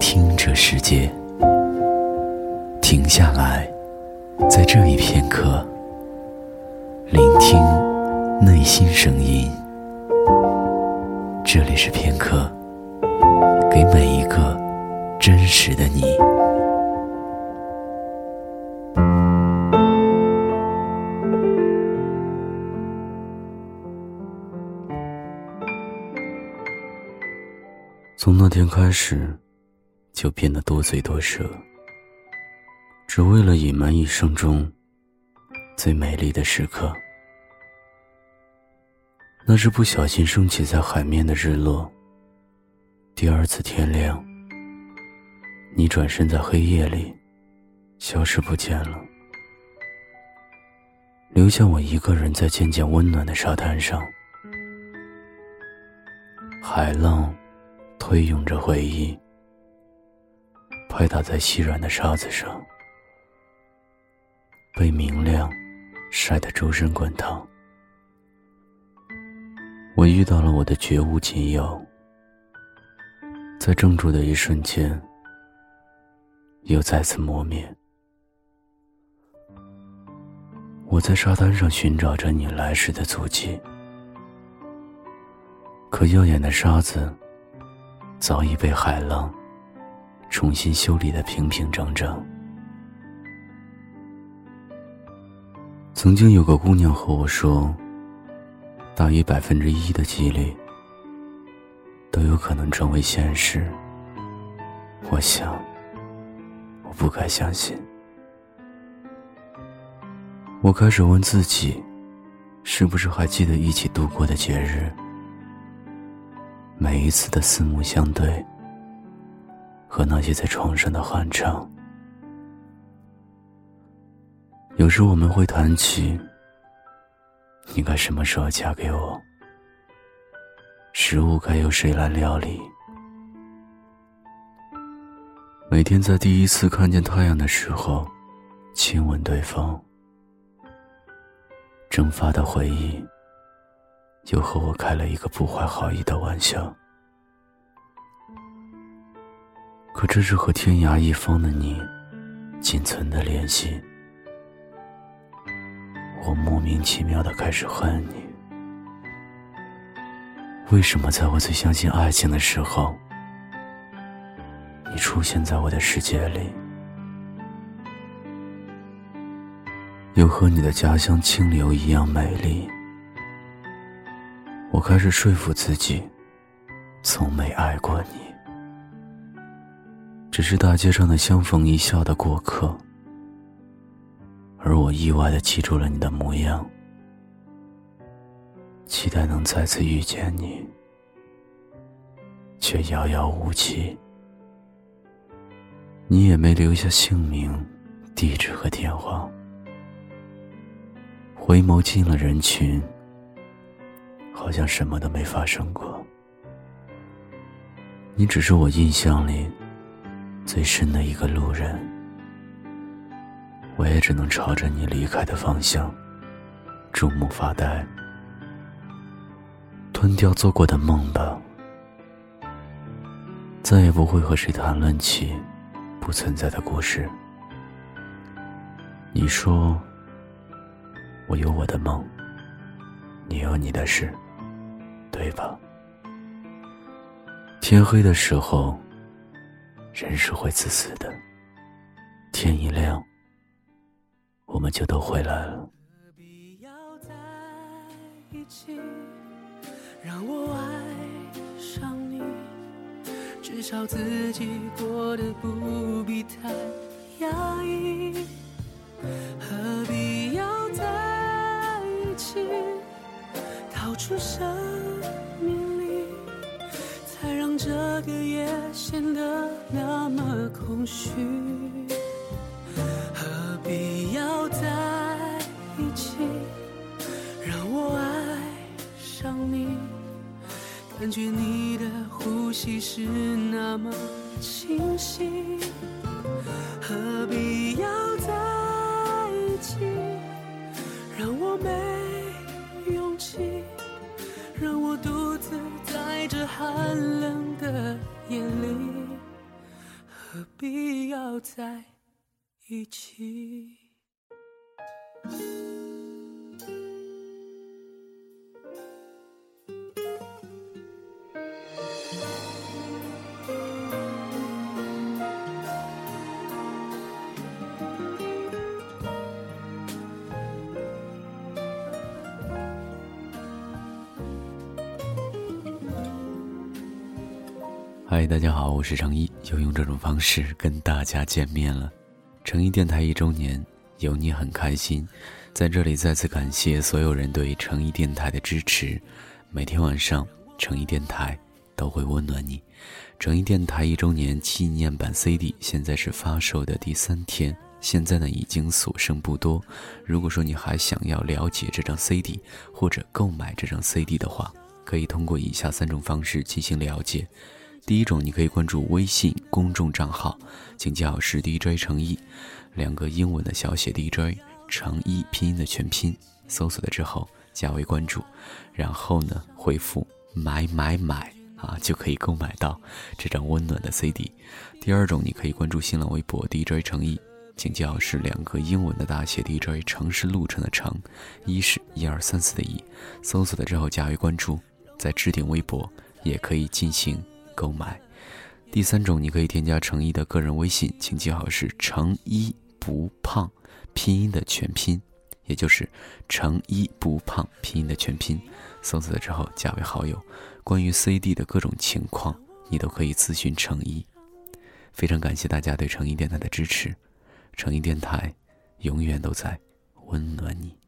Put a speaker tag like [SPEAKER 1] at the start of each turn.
[SPEAKER 1] 听这世界，停下来，在这一片刻，聆听内心声音。这里是片刻，给每一个真实的你。从那天开始，就变得多嘴多舌，只为了隐瞒一生中最美丽的时刻。那是不小心升起在海面的日落。第二次天亮，你转身在黑夜里消失不见了，留下我一个人在渐渐温暖的沙滩上，海浪。推涌着回忆，拍打在细软的沙子上，被明亮晒得周身滚烫。我遇到了我的绝无仅有，在怔住的一瞬间，又再次磨灭。我在沙滩上寻找着你来时的足迹，可耀眼的沙子。早已被海浪重新修理的平平整整。曾经有个姑娘和我说，大于百分之一的几率都有可能成为现实。我想，我不该相信。我开始问自己，是不是还记得一起度过的节日？每一次的四目相对，和那些在床上的酣畅，有时我们会谈起，应该什么时候嫁给我？食物该由谁来料理？每天在第一次看见太阳的时候，亲吻对方，蒸发的回忆。又和我开了一个不怀好意的玩笑，可这是和天涯一方的你仅存的联系。我莫名其妙的开始恨你，为什么在我最相信爱情的时候，你出现在我的世界里，又和你的家乡清流一样美丽？我开始说服自己，从没爱过你，只是大街上的相逢一笑的过客。而我意外的记住了你的模样，期待能再次遇见你，却遥遥无期。你也没留下姓名、地址和电话。回眸进了人群。好像什么都没发生过，你只是我印象里最深的一个路人，我也只能朝着你离开的方向注目发呆，吞掉做过的梦吧，再也不会和谁谈论起不存在的故事。你说，我有我的梦，你有你的事。对吧？天黑的时候，人是会自私的。天一亮，我们就都回来了。何必要在一起，让我爱上你，至少自己过得不必太压抑。何必要在一起，逃出生命。这个夜显得那么空虚，何必要在一起？让我爱上你，感觉你的呼吸是那么清晰，何必要在寒冷的夜里何必要
[SPEAKER 2] 在一起？
[SPEAKER 1] 嗨，大家好，我是程一，又用这种方式跟大家见面了。诚一电台一周年，有你很开心，在这里再次感谢所有人对诚一电台的支持。每天晚上，诚一电台都会温暖你。诚一电台一周年纪念版 CD 现在是发售的第三天，现在呢已经所剩不多。如果说你还想要了解这张 CD 或者购买这张 CD 的话，可以通过以下三种方式进行了解。第一种，你可以关注微信公众账号，请叫是 DJ 诚意，两个英文的小写 DJ 诚意拼音的全拼，搜索了之后加为关注，然后呢回复买买买啊，就可以购买到这张温暖的 CD。第二种，你可以关注新浪微博 DJ 诚意，请叫是两个英文的大写 DJ 城市路程的城，一是一二三四的一，搜索了之后加为关注，在置顶微博也可以进行。购买，第三种，你可以添加程一的个人微信，请记好是程一不胖拼音的全拼，也就是程一不胖拼音的全拼。搜索之后加为好友，关于 CD 的各种情况，你都可以咨询程一。非常感谢大家对程一电台的支持，程一电台永远都在温暖你。